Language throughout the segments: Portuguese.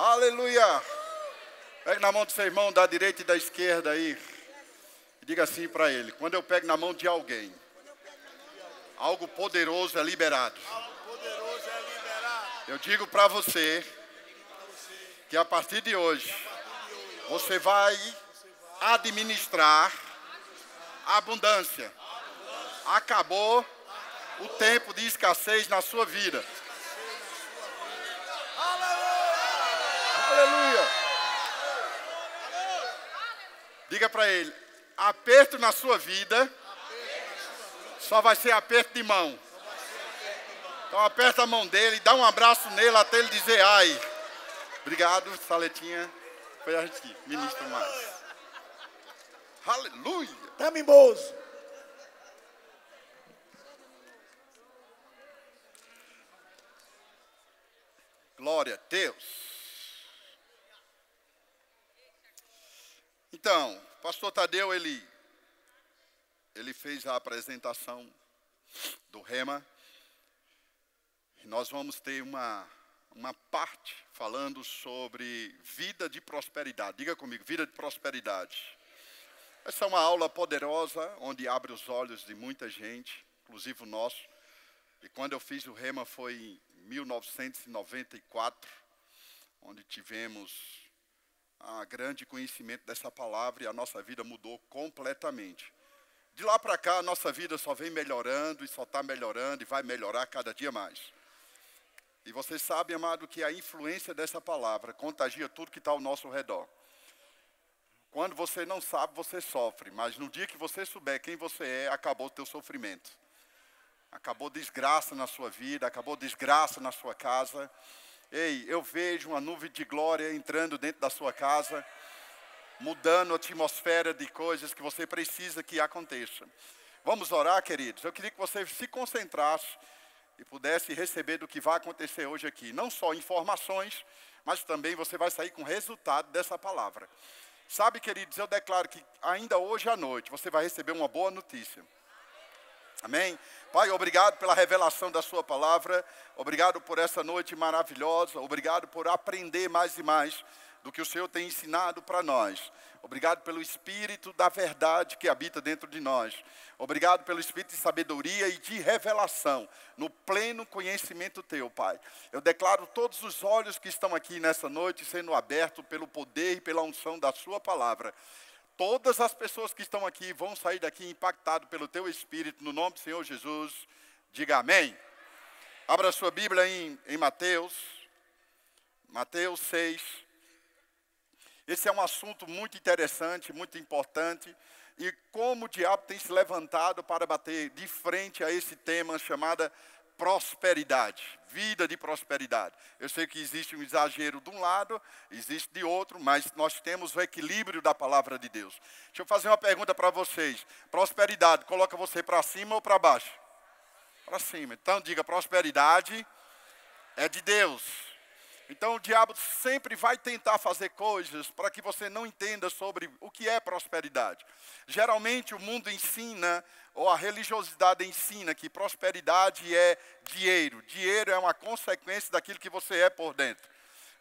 Aleluia. Pegue na mão do seu irmão da direita e da esquerda aí. E diga assim para ele: quando eu pego na mão de alguém, algo poderoso é liberado. Eu digo para você que a partir de hoje você vai administrar a abundância. Acabou o tempo de escassez na sua vida. Aleluia. Diga para ele: aperto na sua vida só vai ser aperto de mão. Então aperta a mão dele, dá um abraço nele até ele dizer ai. Obrigado, Saletinha. Foi a gente ministra mais. Aleluia. Tá mimoso. Glória a Deus. Então, pastor Tadeu, ele, ele fez a apresentação do Rema. Nós vamos ter uma, uma parte falando sobre vida de prosperidade. Diga comigo, vida de prosperidade. Essa é uma aula poderosa, onde abre os olhos de muita gente, inclusive o nosso. E quando eu fiz o Rema foi em 1994, onde tivemos a grande conhecimento dessa palavra e a nossa vida mudou completamente. De lá para cá, a nossa vida só vem melhorando e só está melhorando e vai melhorar cada dia mais. E você sabe, amado, que a influência dessa palavra contagia tudo que está ao nosso redor. Quando você não sabe, você sofre, mas no dia que você souber quem você é, acabou o teu sofrimento. Acabou desgraça na sua vida, acabou desgraça na sua casa. Ei, eu vejo uma nuvem de glória entrando dentro da sua casa, mudando a atmosfera de coisas que você precisa que aconteça. Vamos orar, queridos? Eu queria que você se concentrasse e pudesse receber do que vai acontecer hoje aqui. Não só informações, mas também você vai sair com resultado dessa palavra. Sabe, queridos, eu declaro que ainda hoje à noite você vai receber uma boa notícia. Amém? Pai, obrigado pela revelação da Sua palavra, obrigado por essa noite maravilhosa, obrigado por aprender mais e mais do que o Senhor tem ensinado para nós. Obrigado pelo Espírito da verdade que habita dentro de nós. Obrigado pelo Espírito de sabedoria e de revelação, no pleno conhecimento Teu, Pai. Eu declaro todos os olhos que estão aqui nessa noite sendo abertos pelo poder e pela unção da Sua palavra. Todas as pessoas que estão aqui vão sair daqui impactados pelo teu Espírito, no nome do Senhor Jesus. Diga amém. Abra sua Bíblia em, em Mateus, Mateus 6. Esse é um assunto muito interessante, muito importante. E como o diabo tem se levantado para bater de frente a esse tema chamado prosperidade, vida de prosperidade. Eu sei que existe um exagero de um lado, existe de outro, mas nós temos o equilíbrio da palavra de Deus. Deixa eu fazer uma pergunta para vocês. Prosperidade, coloca você para cima ou para baixo? Para cima. Então diga, prosperidade é de Deus. Então o diabo sempre vai tentar fazer coisas para que você não entenda sobre o que é prosperidade. Geralmente o mundo ensina, ou a religiosidade ensina, que prosperidade é dinheiro. Dinheiro é uma consequência daquilo que você é por dentro.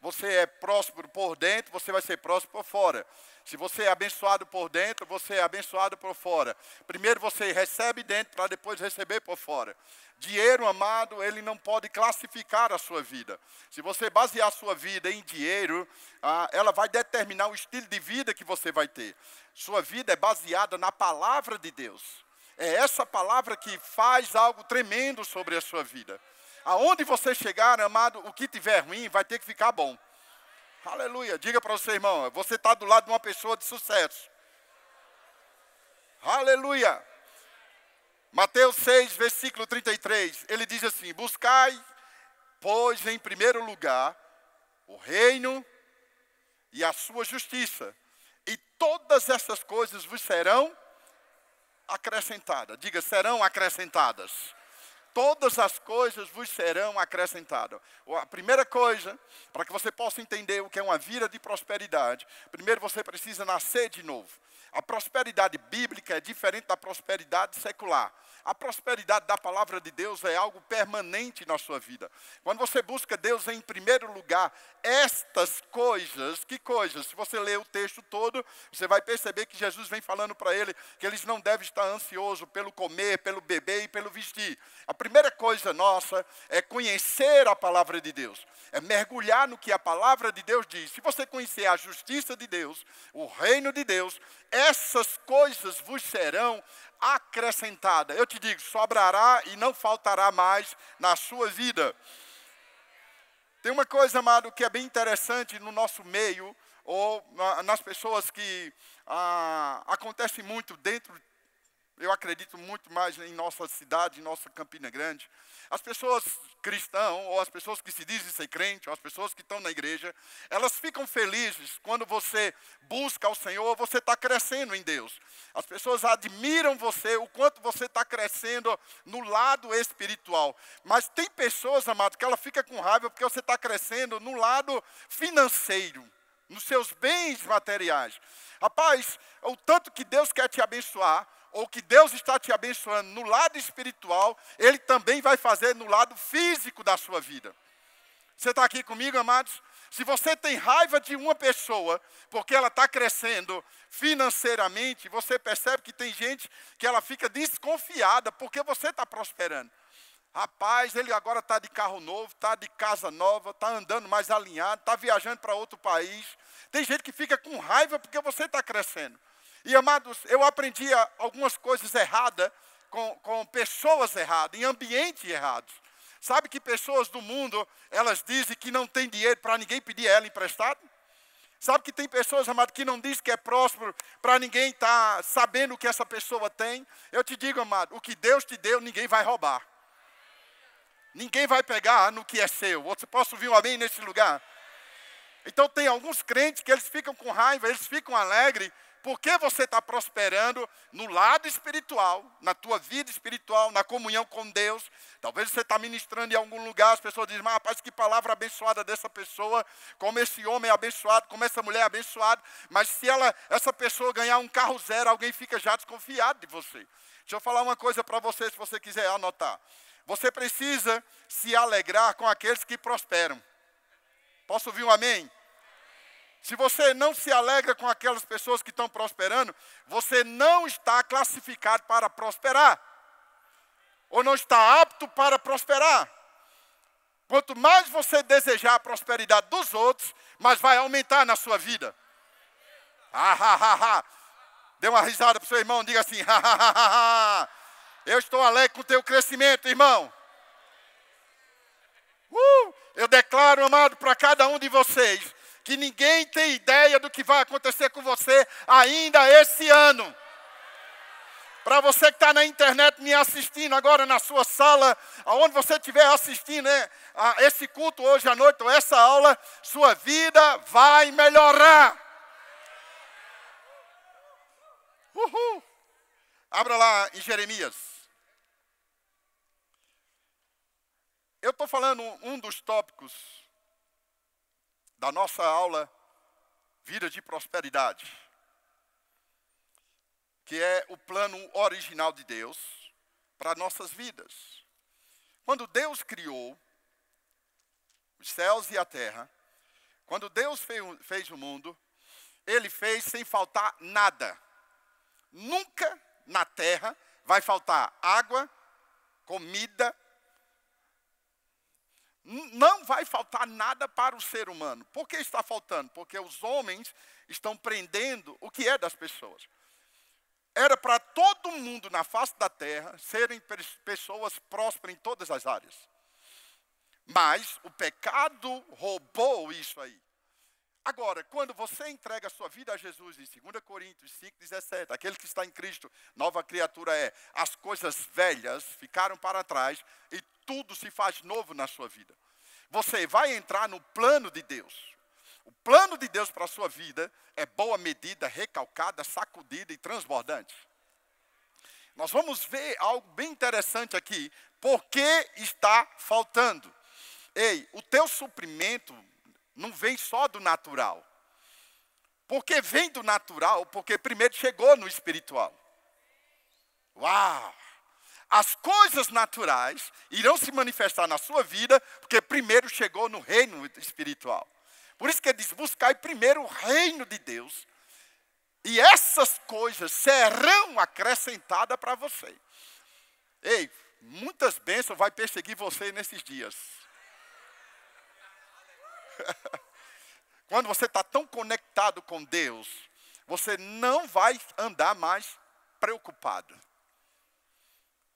Você é próspero por dentro, você vai ser próspero por fora. Se você é abençoado por dentro, você é abençoado por fora. Primeiro você recebe dentro para depois receber por fora. Dinheiro, amado, ele não pode classificar a sua vida. Se você basear a sua vida em dinheiro, ah, ela vai determinar o estilo de vida que você vai ter. Sua vida é baseada na palavra de Deus. É essa palavra que faz algo tremendo sobre a sua vida. Aonde você chegar, amado, o que tiver ruim vai ter que ficar bom. Aleluia. Diga para você, irmão, você está do lado de uma pessoa de sucesso. Aleluia. Mateus 6, versículo 33, ele diz assim: Buscai, pois, em primeiro lugar, o reino e a sua justiça, e todas essas coisas vos serão acrescentadas. Diga, serão acrescentadas. Todas as coisas vos serão acrescentadas. A primeira coisa, para que você possa entender o que é uma vida de prosperidade, primeiro você precisa nascer de novo. A prosperidade bíblica é diferente da prosperidade secular. A prosperidade da palavra de Deus é algo permanente na sua vida. Quando você busca Deus em primeiro lugar, estas coisas, que coisas? Se você ler o texto todo, você vai perceber que Jesus vem falando para ele que eles não devem estar ansiosos pelo comer, pelo beber e pelo vestir. A primeira coisa nossa é conhecer a palavra de Deus, é mergulhar no que a palavra de Deus diz. Se você conhecer a justiça de Deus, o reino de Deus, essas coisas vos serão acrescentada. Eu te digo, sobrará e não faltará mais na sua vida. Tem uma coisa, amado, que é bem interessante no nosso meio, ou nas pessoas que ah, acontece muito dentro eu acredito muito mais em nossa cidade, em nossa Campina Grande. As pessoas cristãs, ou as pessoas que se dizem ser crente, ou as pessoas que estão na igreja, elas ficam felizes quando você busca o Senhor, você está crescendo em Deus. As pessoas admiram você, o quanto você está crescendo no lado espiritual. Mas tem pessoas, amado, que ela fica com raiva porque você está crescendo no lado financeiro, nos seus bens materiais. Rapaz, o tanto que Deus quer te abençoar, ou que Deus está te abençoando no lado espiritual, Ele também vai fazer no lado físico da sua vida. Você está aqui comigo, amados? Se você tem raiva de uma pessoa, porque ela está crescendo financeiramente, você percebe que tem gente que ela fica desconfiada porque você está prosperando. Rapaz, ele agora está de carro novo, está de casa nova, está andando mais alinhado, está viajando para outro país. Tem gente que fica com raiva porque você está crescendo. E amados, eu aprendi algumas coisas erradas com, com pessoas erradas, em ambientes errados. Sabe que pessoas do mundo, elas dizem que não tem dinheiro para ninguém pedir ela emprestado? Sabe que tem pessoas, amado, que não dizem que é próspero para ninguém estar tá sabendo o que essa pessoa tem? Eu te digo, amado, o que Deus te deu, ninguém vai roubar. Ninguém vai pegar no que é seu. Você posso ouvir um amém nesse lugar? Então tem alguns crentes que eles ficam com raiva, eles ficam alegres porque você está prosperando no lado espiritual, na tua vida espiritual, na comunhão com Deus. Talvez você está ministrando em algum lugar, as pessoas dizem, mas rapaz, que palavra abençoada dessa pessoa, como esse homem é abençoado, como essa mulher é abençoada. Mas se ela, essa pessoa ganhar um carro zero, alguém fica já desconfiado de você. Deixa eu falar uma coisa para você, se você quiser anotar. Você precisa se alegrar com aqueles que prosperam. Posso ouvir um amém? Se você não se alegra com aquelas pessoas que estão prosperando, você não está classificado para prosperar. Ou não está apto para prosperar. Quanto mais você desejar a prosperidade dos outros, mais vai aumentar na sua vida. Ah, ha, ha, ha. Dê uma risada para o seu irmão, diga assim: ha, ha, ha, ha. Eu estou alegre com o teu crescimento, irmão. Uh, eu declaro, amado, para cada um de vocês, que ninguém tem ideia do que vai acontecer com você ainda esse ano. Para você que está na internet me assistindo agora na sua sala, aonde você estiver assistindo né, a esse culto hoje à noite, ou essa aula, sua vida vai melhorar. Uhul. Abra lá em Jeremias. Eu estou falando um dos tópicos da nossa aula Vida de Prosperidade, que é o plano original de Deus para nossas vidas. Quando Deus criou os céus e a terra, quando Deus fez, o mundo, Ele fez sem faltar nada. Nunca na terra vai faltar água, comida, não vai faltar nada para o ser humano. Por que está faltando? Porque os homens estão prendendo o que é das pessoas. Era para todo mundo na face da terra serem pessoas prósperas em todas as áreas. Mas o pecado roubou isso aí. Agora, quando você entrega a sua vida a Jesus, em 2 Coríntios 5,17, aquele que está em Cristo, nova criatura é, as coisas velhas ficaram para trás e tudo se faz novo na sua vida. Você vai entrar no plano de Deus. O plano de Deus para a sua vida é boa medida, recalcada, sacudida e transbordante. Nós vamos ver algo bem interessante aqui Por que está faltando? Ei, o teu suprimento não vem só do natural. Porque vem do natural, porque primeiro chegou no espiritual. Uau! As coisas naturais irão se manifestar na sua vida, porque primeiro chegou no reino espiritual. Por isso que ele diz: buscai primeiro o reino de Deus, e essas coisas serão acrescentadas para você. Ei, muitas bênçãos vai perseguir você nesses dias. Quando você está tão conectado com Deus, você não vai andar mais preocupado.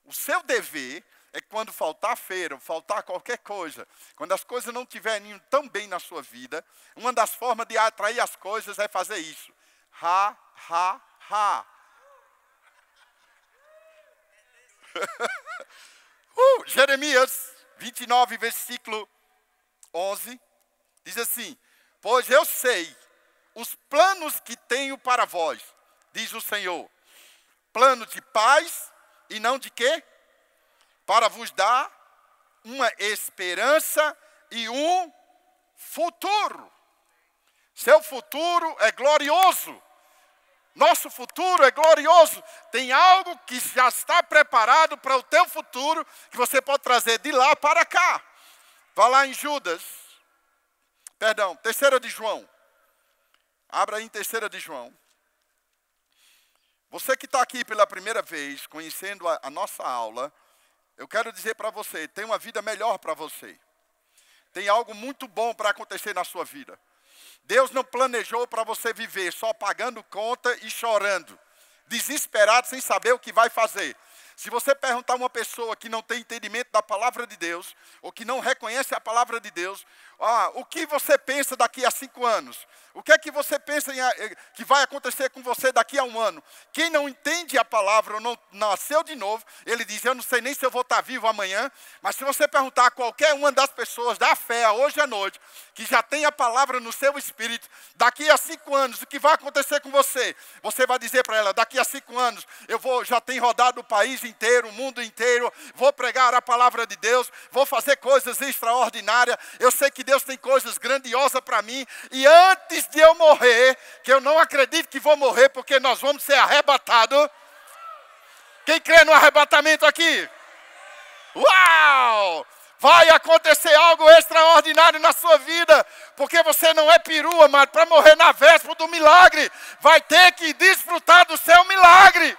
O seu dever é quando faltar feira, faltar qualquer coisa, quando as coisas não estiverem tão bem na sua vida, uma das formas de atrair as coisas é fazer isso. Ha, ha, ha. uh, Jeremias 29, versículo 11, diz assim: Pois eu sei os planos que tenho para vós, diz o Senhor. Plano de paz e não de quê? Para vos dar uma esperança e um futuro. Seu futuro é glorioso. Nosso futuro é glorioso. Tem algo que já está preparado para o teu futuro que você pode trazer de lá para cá. Vá lá em Judas Perdão, terceira de João. Abra em terceira de João. Você que está aqui pela primeira vez, conhecendo a, a nossa aula, eu quero dizer para você, tem uma vida melhor para você. Tem algo muito bom para acontecer na sua vida. Deus não planejou para você viver só pagando conta e chorando, desesperado sem saber o que vai fazer. Se você perguntar a uma pessoa que não tem entendimento da palavra de Deus, ou que não reconhece a palavra de Deus, ah, o que você pensa daqui a cinco anos? O que é que você pensa em, eh, que vai acontecer com você daqui a um ano? Quem não entende a palavra ou não nasceu de novo, ele diz: Eu não sei nem se eu vou estar vivo amanhã. Mas se você perguntar a qualquer uma das pessoas da fé hoje à noite, que já tem a palavra no seu espírito, daqui a cinco anos, o que vai acontecer com você? Você vai dizer para ela: Daqui a cinco anos, eu vou, já tenho rodado o país inteiro, o mundo inteiro, vou pregar a palavra de Deus, vou fazer coisas extraordinárias. Eu sei que Deus tem coisas grandiosas para mim, e antes antes de eu morrer, que eu não acredito que vou morrer, porque nós vamos ser arrebatados. Quem crê no arrebatamento aqui? Uau! Vai acontecer algo extraordinário na sua vida, porque você não é perua, mas para morrer na véspera do milagre, vai ter que desfrutar do seu milagre.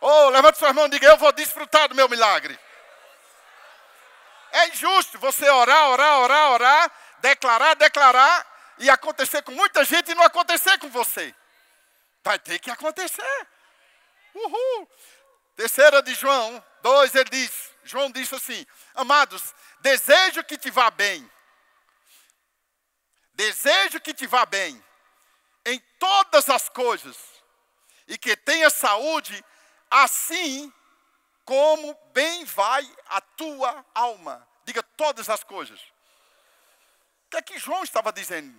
Oh, levante sua mão e diga: Eu vou desfrutar do meu milagre. É injusto você orar, orar, orar, orar, declarar, declarar, e acontecer com muita gente e não acontecer com você. Vai ter que acontecer. Uhul. Terceira de João 2, ele diz, João disse assim, amados, desejo que te vá bem. Desejo que te vá bem em todas as coisas e que tenha saúde, assim como bem vai a tua alma. Diga todas as coisas. O que é que João estava dizendo?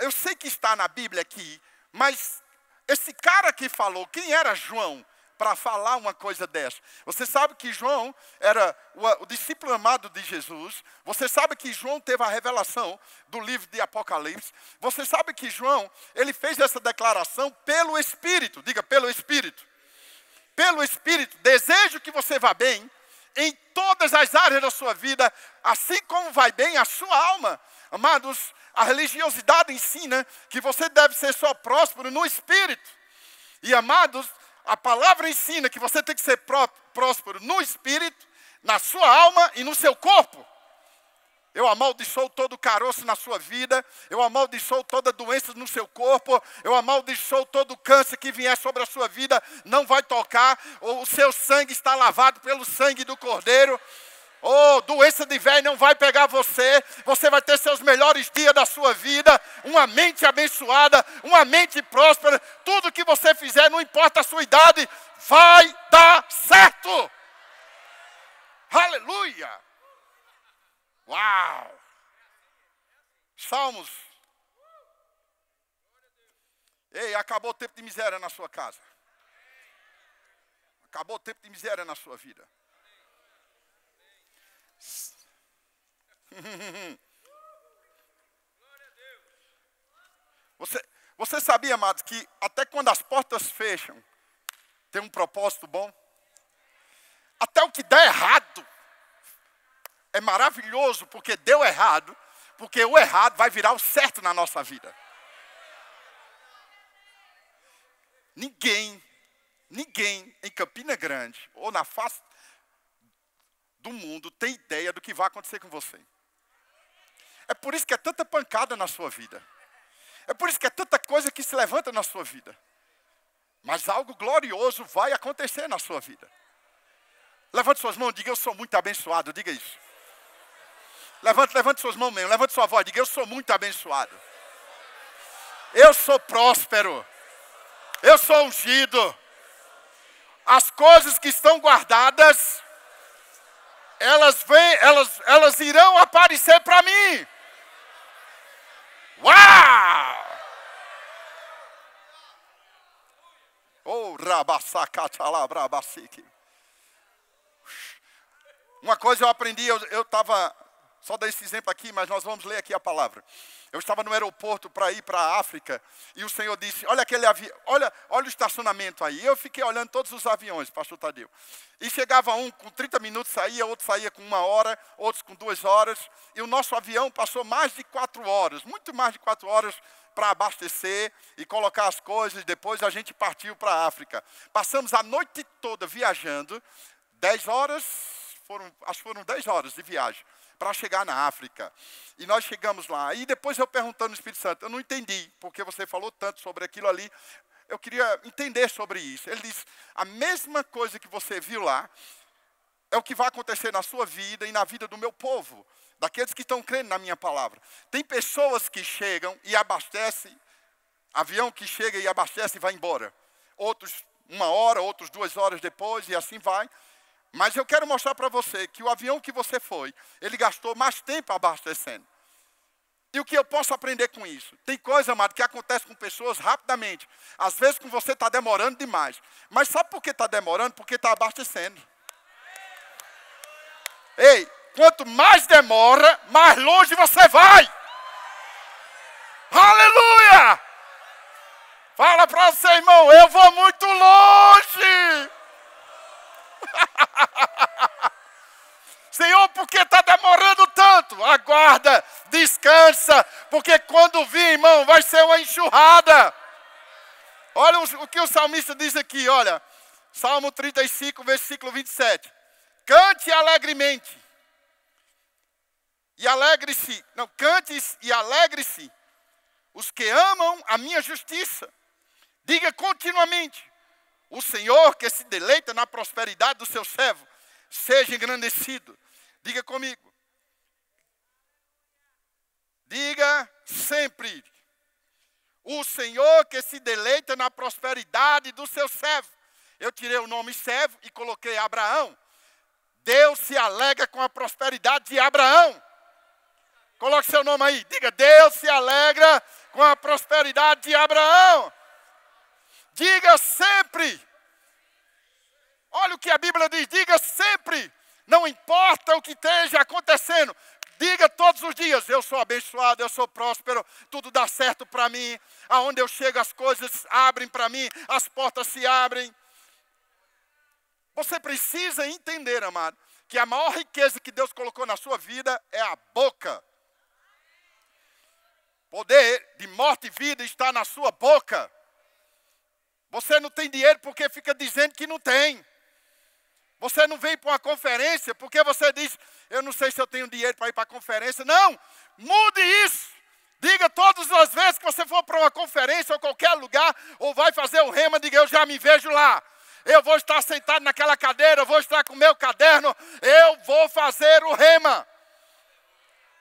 Eu sei que está na Bíblia aqui, mas esse cara que falou, quem era João para falar uma coisa dessa? Você sabe que João era o, o, discípulo amado de Jesus. Você sabe que João teve a revelação do livro de Apocalipse. Você sabe que João, ele fez essa declaração pelo Espírito. Diga, pelo Espírito. Pelo Espírito. Desejo que você vá bem em todas as áreas da sua vida, assim como vai bem a sua alma. Amados, a religiosidade ensina que você deve ser só próspero no espírito. E amados, a palavra ensina que você tem que ser próspero no espírito, na sua alma e no seu corpo. Eu amaldiçoo todo caroço na sua vida, eu amaldiçoo toda doença no seu corpo, eu amaldiçoo todo câncer que vier sobre a sua vida, não vai tocar, o seu sangue está lavado pelo sangue do Cordeiro. Oh, doença de velho não vai pegar você. Você vai ter seus melhores dias da sua vida, uma mente abençoada, uma mente próspera. Tudo que você fizer, não importa a sua idade, vai dar certo. Aleluia! Uau! Salmos. Ei, acabou o tempo de miséria na sua casa. Acabou o tempo de miséria na sua vida. Você, você sabia, amados, que até quando as portas fecham, tem um propósito bom? Até o que dá errado é maravilhoso, porque deu errado, porque o errado vai virar o certo na nossa vida. Ninguém, ninguém em Campina Grande ou na face do mundo tem ideia do que vai acontecer com você. É por isso que é tanta pancada na sua vida. É por isso que é tanta coisa que se levanta na sua vida. Mas algo glorioso vai acontecer na sua vida. Levante suas mãos, diga eu sou muito abençoado, diga isso. Levante, levante suas mãos mesmo, levante sua voz, diga eu sou muito abençoado. Eu sou próspero. Eu sou ungido. As coisas que estão guardadas, elas vêm, elas, elas irão aparecer para mim. Uau! Oh. Uma coisa eu aprendi, eu estava, só dar esse exemplo aqui, mas nós vamos ler aqui a palavra. Eu estava no aeroporto para ir para a África e o Senhor disse: Olha aquele avião, olha, olha o estacionamento aí. Eu fiquei olhando todos os aviões, pastor Tadeu. E chegava um com 30 minutos, saía, outro saía com uma hora, outros com duas horas. E o nosso avião passou mais de quatro horas, muito mais de quatro horas para abastecer e colocar as coisas. Depois a gente partiu para a África. Passamos a noite toda viajando, dez horas, foram, acho que foram dez horas de viagem para chegar na África. E nós chegamos lá. E depois eu perguntando no Espírito Santo, eu não entendi, porque você falou tanto sobre aquilo ali. Eu queria entender sobre isso. Ele disse: a mesma coisa que você viu lá é o que vai acontecer na sua vida e na vida do meu povo, daqueles que estão crendo na minha palavra. Tem pessoas que chegam e abastecem, avião que chega e abastece e vai embora. Outros uma hora, outros duas horas depois, e assim vai. Mas eu quero mostrar para você que o avião que você foi, ele gastou mais tempo abastecendo. E o que eu posso aprender com isso? Tem coisa, amado, que acontece com pessoas rapidamente. Às vezes com você está demorando demais. Mas sabe por que está demorando? Porque está abastecendo. Ei, quanto mais demora, mais longe você vai. Aleluia! Fala para você, irmão, eu vou muito longe. Senhor, por que está demorando tanto? Aguarda, descansa, porque quando vir, irmão, vai ser uma enxurrada. Olha o que o salmista diz aqui, olha, Salmo 35, versículo 27. Cante alegremente. E alegre-se, não, cante e alegre-se os que amam a minha justiça. Diga continuamente: o Senhor que se deleita na prosperidade do seu servo, seja engrandecido. Diga comigo. Diga sempre. O Senhor que se deleita na prosperidade do seu servo. Eu tirei o nome servo e coloquei Abraão. Deus se alegra com a prosperidade de Abraão. Coloque seu nome aí. Diga, Deus se alegra com a prosperidade de Abraão. Diga sempre. Olha o que a Bíblia diz: diga sempre. Não importa o que esteja acontecendo, diga todos os dias: eu sou abençoado, eu sou próspero, tudo dá certo para mim. Aonde eu chego, as coisas abrem para mim, as portas se abrem. Você precisa entender, amado, que a maior riqueza que Deus colocou na sua vida é a boca. Poder de morte e vida está na sua boca. Você não tem dinheiro porque fica dizendo que não tem. Você não vem para uma conferência porque você diz, eu não sei se eu tenho dinheiro para ir para a conferência. Não, mude isso. Diga todas as vezes que você for para uma conferência ou qualquer lugar, ou vai fazer o rema, diga, eu já me vejo lá. Eu vou estar sentado naquela cadeira, eu vou estar com o meu caderno, eu vou fazer o rema.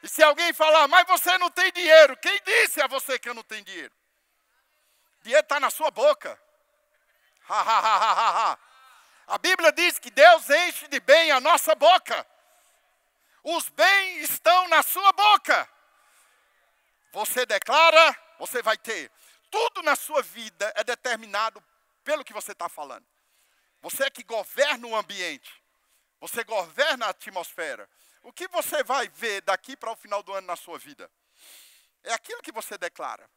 E se alguém falar, mas você não tem dinheiro, quem disse a você que eu não tenho dinheiro? Dinheiro está na sua boca. A Bíblia diz que Deus enche de bem a nossa boca. Os bens estão na sua boca. Você declara, você vai ter. Tudo na sua vida é determinado pelo que você está falando. Você é que governa o ambiente. Você governa a atmosfera. O que você vai ver daqui para o final do ano na sua vida? É aquilo que você declara.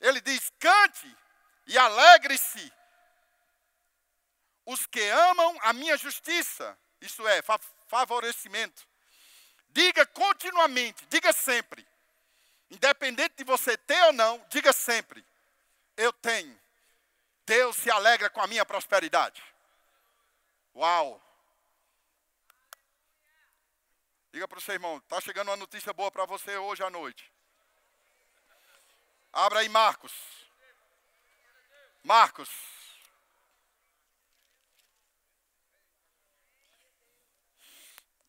Ele diz: cante e alegre-se os que amam a minha justiça, isso é, favorecimento. Diga continuamente, diga sempre. Independente de você ter ou não, diga sempre: eu tenho. Deus se alegra com a minha prosperidade. Uau! Diga para o seu irmão, está chegando uma notícia boa para você hoje à noite. Abra aí Marcos. Marcos.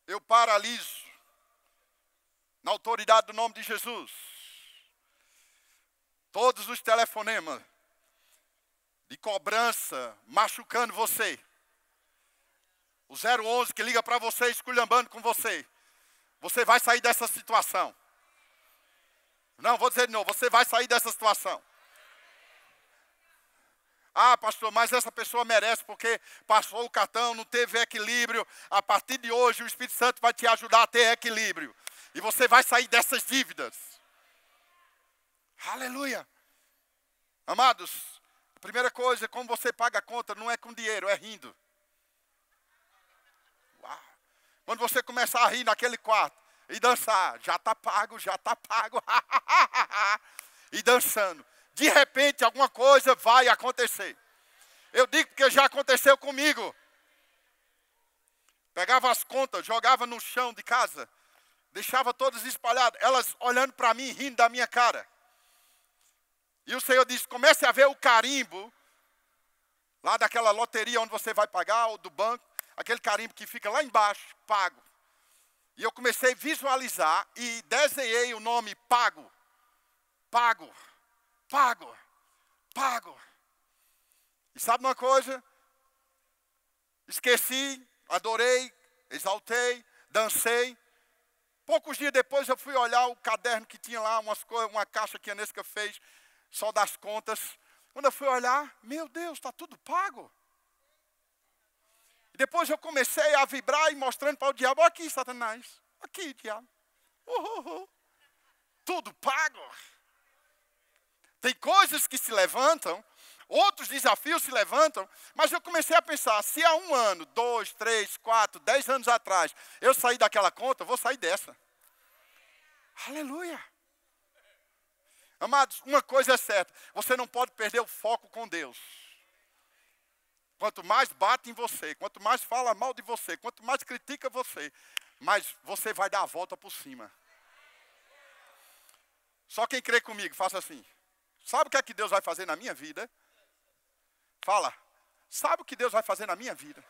Eu paraliso na autoridade do nome de Jesus. Todos os telefonemas de cobrança machucando você. O 011 que liga para você esculhambando com você. Você vai sair dessa situação. Não, vou dizer de novo, você vai sair dessa situação. Ah, pastor, mas essa pessoa merece porque passou o cartão, não teve equilíbrio. A partir de hoje, o Espírito Santo vai te ajudar a ter equilíbrio. E você vai sair dessas dívidas. Aleluia. Amados, a primeira coisa, como você paga a conta, não é com dinheiro, é rindo. Uau. Quando você começar a rir naquele quarto e dançar, já está pago, já está pago. e dançando. De repente, alguma coisa vai acontecer. Eu digo porque já aconteceu comigo. Pegava as contas, jogava no chão de casa, deixava todas espalhadas, elas olhando para mim, rindo da minha cara. E o Senhor disse: comece a ver o carimbo, lá daquela loteria onde você vai pagar, ou do banco, aquele carimbo que fica lá embaixo, pago. E eu comecei a visualizar e desenhei o nome pago. Pago, pago, pago. E sabe uma coisa? Esqueci, adorei, exaltei, dancei. Poucos dias depois eu fui olhar o caderno que tinha lá, umas coisas, uma caixa que a Nesca fez, só das contas. Quando eu fui olhar, meu Deus, está tudo pago. E depois eu comecei a vibrar e mostrando para o diabo, aqui, Satanás, aqui, diabo. Uh, uh, uh. Tudo pago. Tem coisas que se levantam, outros desafios se levantam, mas eu comecei a pensar: se há um ano, dois, três, quatro, dez anos atrás, eu saí daquela conta, eu vou sair dessa. Aleluia. Amados, uma coisa é certa: você não pode perder o foco com Deus. Quanto mais bate em você, quanto mais fala mal de você, quanto mais critica você, mais você vai dar a volta por cima. Só quem crê comigo, faça assim. Sabe o que é que Deus vai fazer na minha vida? Fala. Sabe o que Deus vai fazer na minha vida?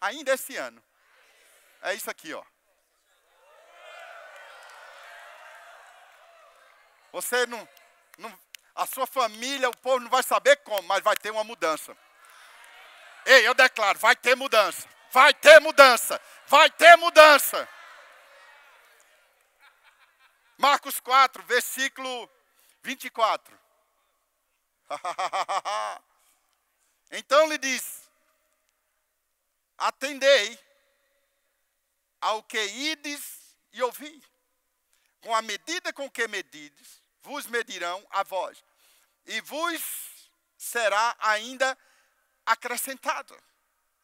Ainda esse ano. É isso aqui, ó. Você não, não, a sua família, o povo não vai saber como, mas vai ter uma mudança. Ei, eu declaro, vai ter mudança. Vai ter mudança. Vai ter mudança. Marcos 4, versículo 24. então lhe diz: Atendei ao que ides e ouvi. Com a medida com que medides, vos medirão a vós, e vos será ainda acrescentado.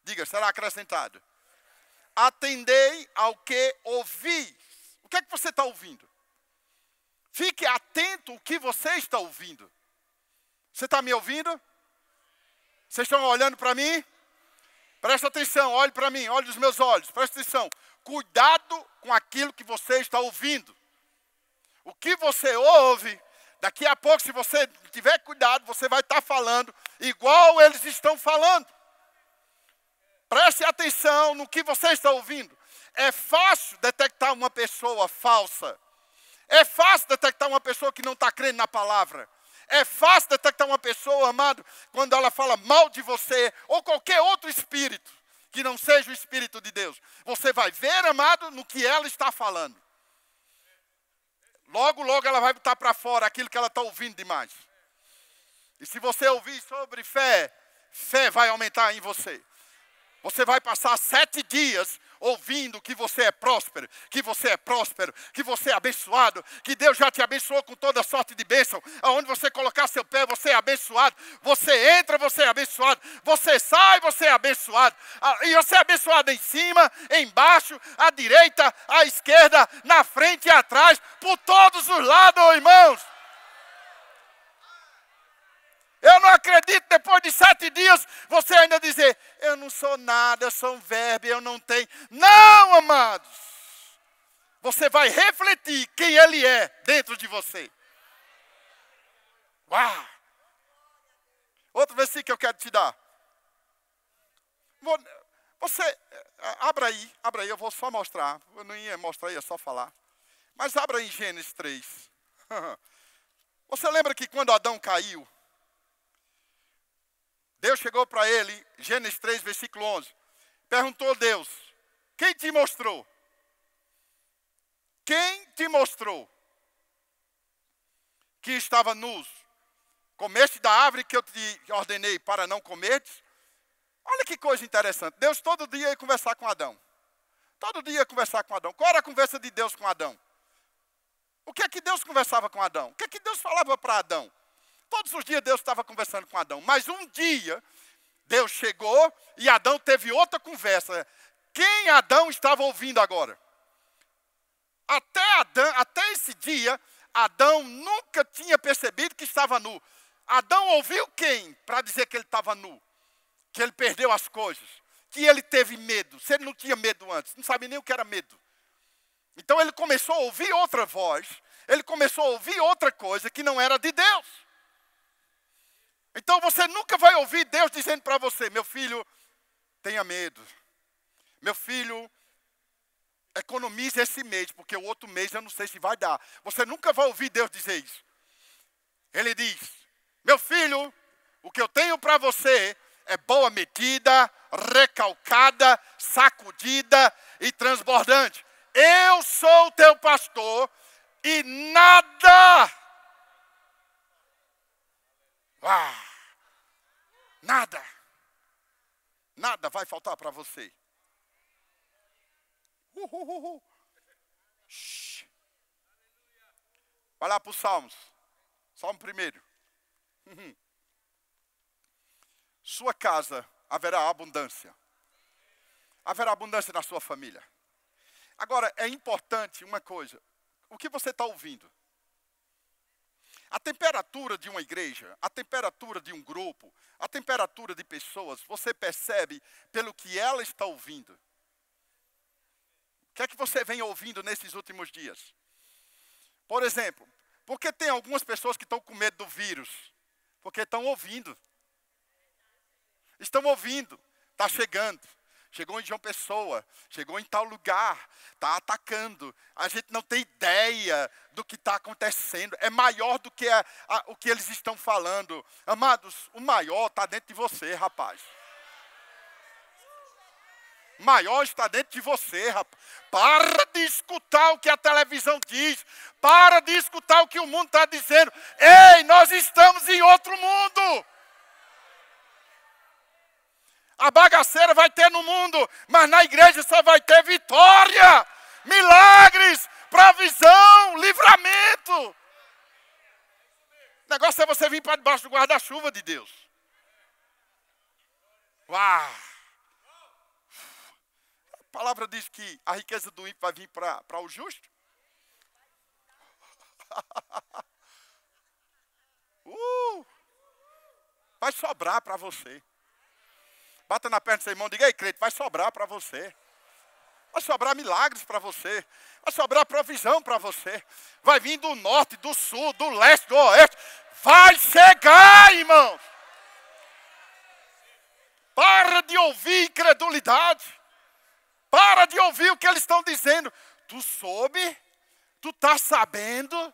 Diga, será acrescentado. Atendei ao que ouvi. O que é que você está ouvindo? Fique atento ao que você está ouvindo. Você está me ouvindo? Vocês estão olhando para mim? Presta atenção, olhe para mim, olhe nos meus olhos, presta atenção. Cuidado com aquilo que você está ouvindo. O que você ouve, daqui a pouco, se você tiver cuidado, você vai estar falando igual eles estão falando. Preste atenção no que você está ouvindo. É fácil detectar uma pessoa falsa é fácil detectar uma pessoa que não está crendo na palavra. É fácil detectar uma pessoa, amado, quando ela fala mal de você ou qualquer outro espírito que não seja o espírito de Deus. Você vai ver, amado, no que ela está falando. Logo, logo ela vai botar para fora aquilo que ela está ouvindo demais. E se você ouvir sobre fé, fé vai aumentar em você. Você vai passar sete dias ouvindo que você é próspero, que você é próspero, que você é abençoado, que Deus já te abençoou com toda sorte de bênção. Aonde você colocar seu pé, você é abençoado. Você entra, você é abençoado. Você sai, você é abençoado. Ah, e você é abençoado em cima, embaixo, à direita, à esquerda, na frente e atrás, por todos os lados, irmãos. Eu não acredito depois de sete dias você ainda dizer, eu não sou nada, eu sou um verbo, eu não tenho. Não, amados. Você vai refletir quem ele é dentro de você. Uau! Outro versículo que eu quero te dar. Você, eh, abra aí, abra aí, eu vou só mostrar. Eu não ia mostrar, ia só falar. Mas abra em Gênesis 3. Você lembra que quando Adão caiu, Deus chegou para ele, Gênesis 3, versículo 11. Perguntou Deus: Quem te mostrou? Quem te mostrou que estava nus? Comeste da árvore que eu te ordenei para não comerdes? Olha que coisa interessante. Deus todo dia ia conversar com Adão. Todo dia ia conversar com Adão. Qual era a conversa de Deus com Adão? O que é que Deus conversava com Adão? O que é que Deus falava para Adão? Todos os dias Deus estava conversando com Adão. Mas um dia, Deus chegou e Adão teve outra conversa. Quem Adão estava ouvindo agora? Até, Adão, até esse dia, Adão nunca tinha percebido que estava nu. Adão ouviu quem para dizer que ele estava nu? Que ele perdeu as coisas. Que ele teve medo. Se ele não tinha medo antes, não sabia nem o que era medo. Então ele começou a ouvir outra voz. Ele começou a ouvir outra coisa que não era de Deus. Então você nunca vai ouvir Deus dizendo para você: meu filho, tenha medo. Meu filho, economize esse mês, porque o outro mês eu não sei se vai dar. Você nunca vai ouvir Deus dizer isso. Ele diz: meu filho, o que eu tenho para você é boa medida, recalcada, sacudida e transbordante. Eu sou o teu pastor e nada ah, nada. Nada vai faltar para você. Uh, uh, uh, vai lá para os Salmos. Salmo primeiro. Uhum. Sua casa haverá abundância. Haverá abundância na sua família. Agora, é importante uma coisa. O que você está ouvindo? A temperatura de uma igreja, a temperatura de um grupo, a temperatura de pessoas, você percebe pelo que ela está ouvindo. O que é que você vem ouvindo nesses últimos dias? Por exemplo, porque tem algumas pessoas que estão com medo do vírus? Porque estão ouvindo. Estão ouvindo, está chegando chegou em João Pessoa, chegou em tal lugar, está atacando. A gente não tem ideia do que está acontecendo. É maior do que a, a, o que eles estão falando. Amados, o maior está dentro de você, rapaz. Maior está dentro de você, rapaz. Para de escutar o que a televisão diz. Para de escutar o que o mundo está dizendo. Ei, nós estamos em outro mundo. A bagaceira vai ter no mundo, mas na igreja só vai ter vitória, milagres, provisão, livramento. O negócio é você vir para debaixo do guarda-chuva de Deus. Uau! A palavra diz que a riqueza do ímpio vai vir para o justo. uh, vai sobrar para você. Bata na perna do seu irmão, diga, ei, crente, vai sobrar para você. Vai sobrar milagres para você. Vai sobrar provisão para você. Vai vir do norte, do sul, do leste, do oeste. Vai chegar, irmãos. Para de ouvir incredulidade. Para de ouvir o que eles estão dizendo. Tu soube? Tu está sabendo?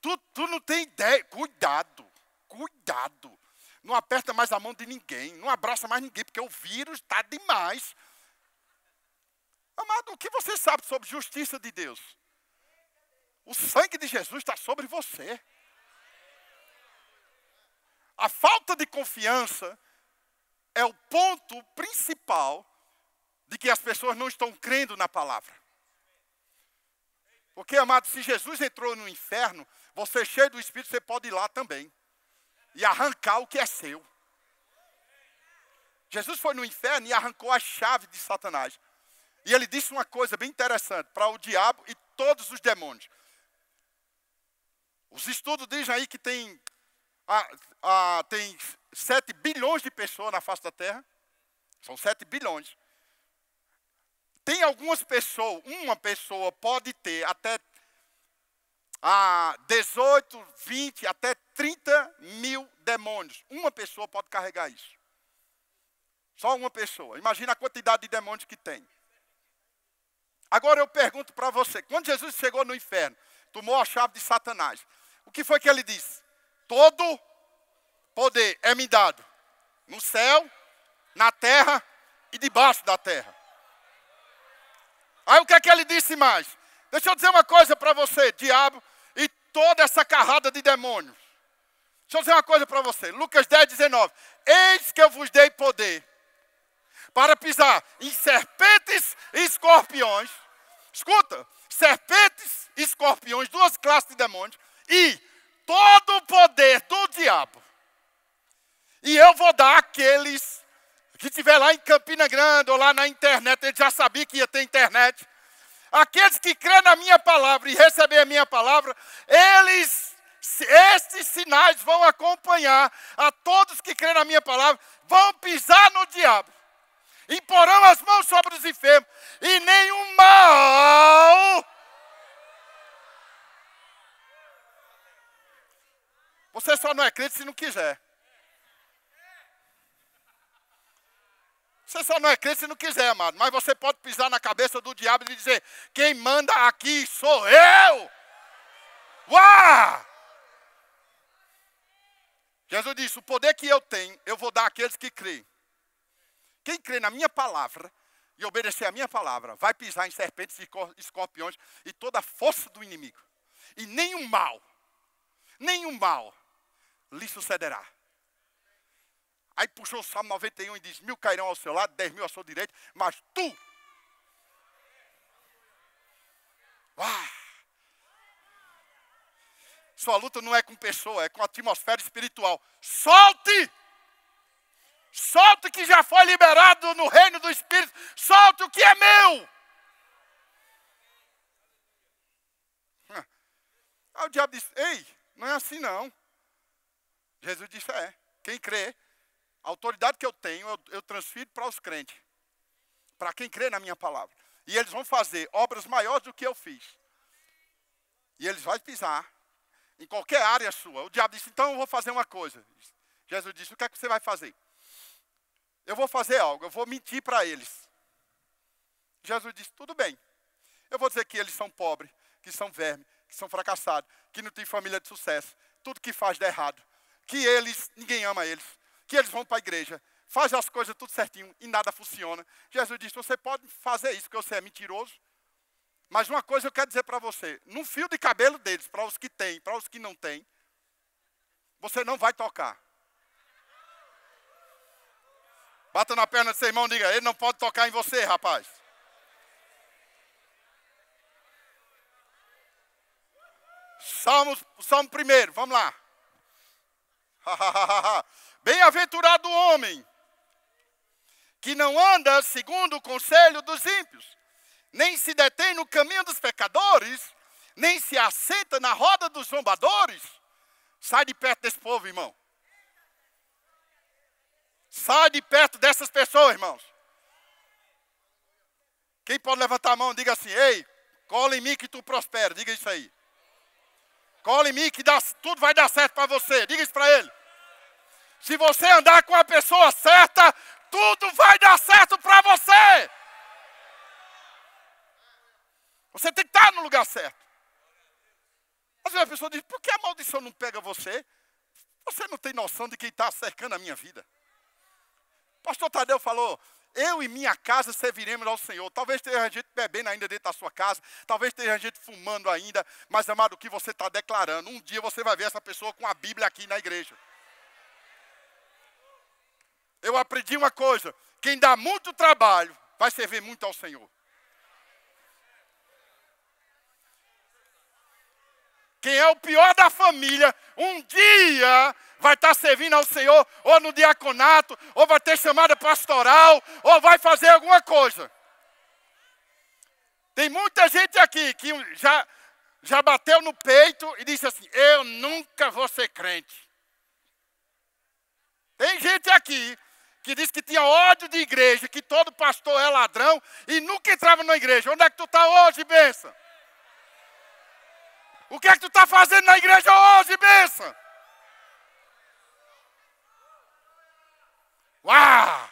Tu, tu não tem ideia. Cuidado, cuidado. Não aperta mais a mão de ninguém, não abraça mais ninguém, porque o vírus está demais. Amado, o que você sabe sobre justiça de Deus? O sangue de Jesus está sobre você. A falta de confiança é o ponto principal de que as pessoas não estão crendo na palavra. Porque, amado, se Jesus entrou no inferno, você cheio do Espírito, você pode ir lá também. E arrancar o que é seu. Jesus foi no inferno e arrancou a chave de Satanás. E ele disse uma coisa bem interessante para o diabo e todos os demônios. Os estudos dizem aí que tem, ah, tem 7 bilhões de pessoas na face da Terra. São 7 bilhões. Tem algumas pessoas, uma pessoa pode ter até ah, 18, 20, até 30 mil demônios. Uma pessoa pode carregar isso. Só uma pessoa. Imagina a quantidade de demônios que tem. Agora eu pergunto para você: quando Jesus chegou no inferno, tomou a chave de Satanás, o que foi que ele disse? Todo poder é me dado no céu, na terra e debaixo da terra. Aí o que é que ele disse mais? Deixa eu dizer uma coisa para você, diabo toda essa carrada de demônios. Deixa eu dizer uma coisa para você. Lucas 10, 19. Eis que eu vos dei poder para pisar em serpentes e escorpiões. Escuta, serpentes e escorpiões, duas classes de demônios, e todo o poder do diabo. E eu vou dar àqueles que estiver lá em Campina Grande ou lá na internet, ele já sabia que ia ter internet. Aqueles que crêem na minha palavra e receber a minha palavra, eles, estes sinais vão acompanhar a todos que crêem na minha palavra, vão pisar no diabo imporão as mãos sobre os enfermos, e nenhum mal. Você só não é crente se não quiser. Você só não é crente se não quiser, amado. Mas você pode pisar na cabeça do diabo e dizer: Quem manda aqui sou eu. Uau! Jesus disse: O poder que eu tenho, eu vou dar àqueles que creem. Quem crê na minha palavra e obedecer a minha palavra, vai pisar em serpentes e escorpiões e toda a força do inimigo. E nenhum mal, nenhum mal lhe sucederá. Aí puxou o Salmo 91 e diz: Mil cairão ao seu lado, dez mil à sua direita, mas tu. Uau! Sua luta não é com pessoa, é com a atmosfera espiritual. Solte! Solte o que já foi liberado no reino do Espírito. Solte o que é meu. Aí o diabo disse: Ei, não é assim não. Jesus disse: É. Quem crê, a autoridade que eu tenho, eu, eu transfiro para os crentes. Para quem crê na minha palavra. E eles vão fazer obras maiores do que eu fiz. E eles vão pisar em qualquer área sua. O diabo disse: Então eu vou fazer uma coisa. Jesus disse: O que é que você vai fazer? eu vou fazer algo, eu vou mentir para eles. Jesus disse: tudo bem. Eu vou dizer que eles são pobres, que são vermes, que são fracassados, que não têm família de sucesso, tudo que faz dá errado, que eles, ninguém ama eles, que eles vão para a igreja, fazem as coisas tudo certinho e nada funciona. Jesus disse: você pode fazer isso, porque você é mentiroso. Mas uma coisa eu quero dizer para você: no fio de cabelo deles, para os que têm, para os que não têm, você não vai tocar. Bata na perna do seu irmão e diga: Ele não pode tocar em você, rapaz. Salmo, Salmo primeiro, vamos lá. Bem-aventurado o homem que não anda segundo o conselho dos ímpios, nem se detém no caminho dos pecadores, nem se assenta na roda dos zombadores. Sai de perto desse povo, irmão. Sai de perto dessas pessoas, irmãos. Quem pode levantar a mão, diga assim: Ei, cola em mim que tu prospera. Diga isso aí. Cola em mim que dá, tudo vai dar certo para você. Diga isso para ele. Se você andar com a pessoa certa, tudo vai dar certo para você. Você tem que estar no lugar certo. Às vezes a pessoa diz: por que a maldição não pega você? Você não tem noção de quem está cercando a minha vida. Pastor Tadeu falou: eu e minha casa serviremos ao Senhor. Talvez tenha gente bebendo ainda dentro da sua casa, talvez tenha gente fumando ainda, mas amado, o que você está declarando? Um dia você vai ver essa pessoa com a Bíblia aqui na igreja. Eu aprendi uma coisa: quem dá muito trabalho vai servir muito ao Senhor. Quem é o pior da família, um dia vai estar servindo ao Senhor, ou no diaconato, ou vai ter chamada pastoral, ou vai fazer alguma coisa. Tem muita gente aqui que já, já bateu no peito e disse assim: Eu nunca vou ser crente. Tem gente aqui que disse que tinha ódio de igreja, que todo pastor é ladrão e nunca entrava na igreja. Onde é que tu está hoje, benção? O que é que tu está fazendo na igreja hoje, benção? Uau!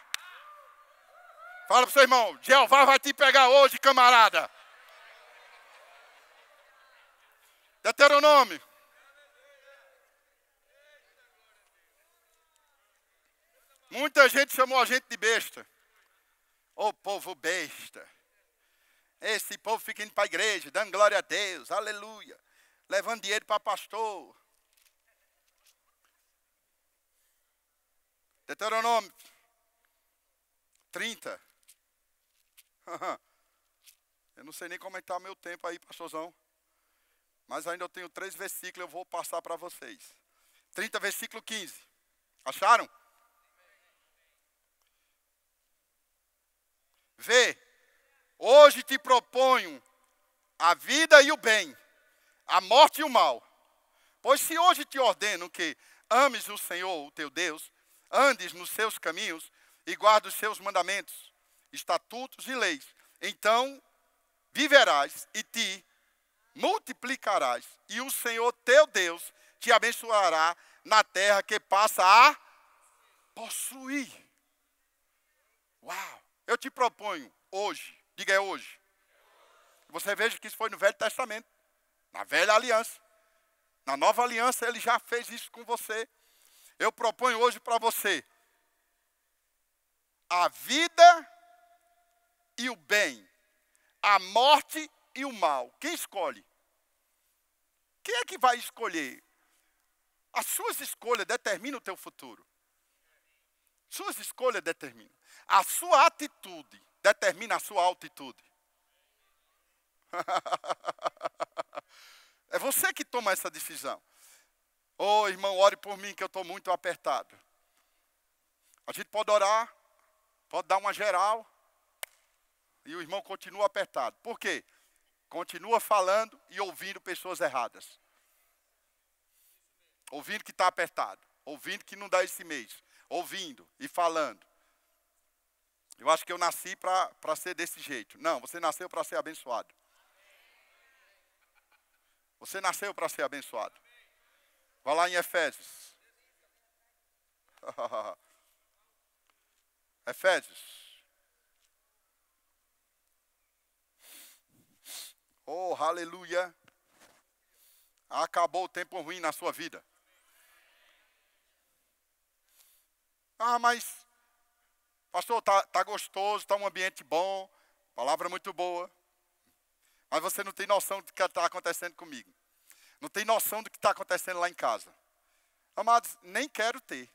Fala para o seu irmão, Jeová vai te pegar hoje, camarada. Deuteronômio. Muita gente chamou a gente de besta. Ô oh, povo besta. Esse povo fica indo para a igreja, dando glória a Deus, aleluia levando dinheiro para pastor. Deuteronômio 30. Eu não sei nem como é está o meu tempo aí, pastorzão. Mas ainda eu tenho três versículos, eu vou passar para vocês. 30, versículo 15. Acharam? Vê, hoje te proponho a vida e o bem a morte e o mal. Pois se hoje te ordeno que ames o Senhor, o teu Deus, andes nos seus caminhos e guardes os seus mandamentos, estatutos e leis, então viverás e te multiplicarás, e o Senhor teu Deus te abençoará na terra que passa a possuir. Uau! Eu te proponho hoje, diga é hoje. Você veja que isso foi no Velho Testamento. Na velha aliança. Na nova aliança, ele já fez isso com você. Eu proponho hoje para você a vida e o bem, a morte e o mal. Quem escolhe? Quem é que vai escolher? As suas escolhas determinam o teu futuro. Suas escolhas determinam. A sua atitude determina a sua altitude. É você que toma essa decisão. Ô oh, irmão, ore por mim que eu estou muito apertado. A gente pode orar, pode dar uma geral, e o irmão continua apertado. Por quê? Continua falando e ouvindo pessoas erradas. Ouvindo que está apertado, ouvindo que não dá esse mês, ouvindo e falando. Eu acho que eu nasci para ser desse jeito. Não, você nasceu para ser abençoado. Você nasceu para ser abençoado. Vá lá em Efésios. Efésios. Oh, aleluia. Acabou o tempo ruim na sua vida. Ah, mas, pastor, tá, tá gostoso, tá um ambiente bom, palavra muito boa. Mas você não tem noção do que está acontecendo comigo. Não tem noção do que está acontecendo lá em casa. Amados, nem quero ter.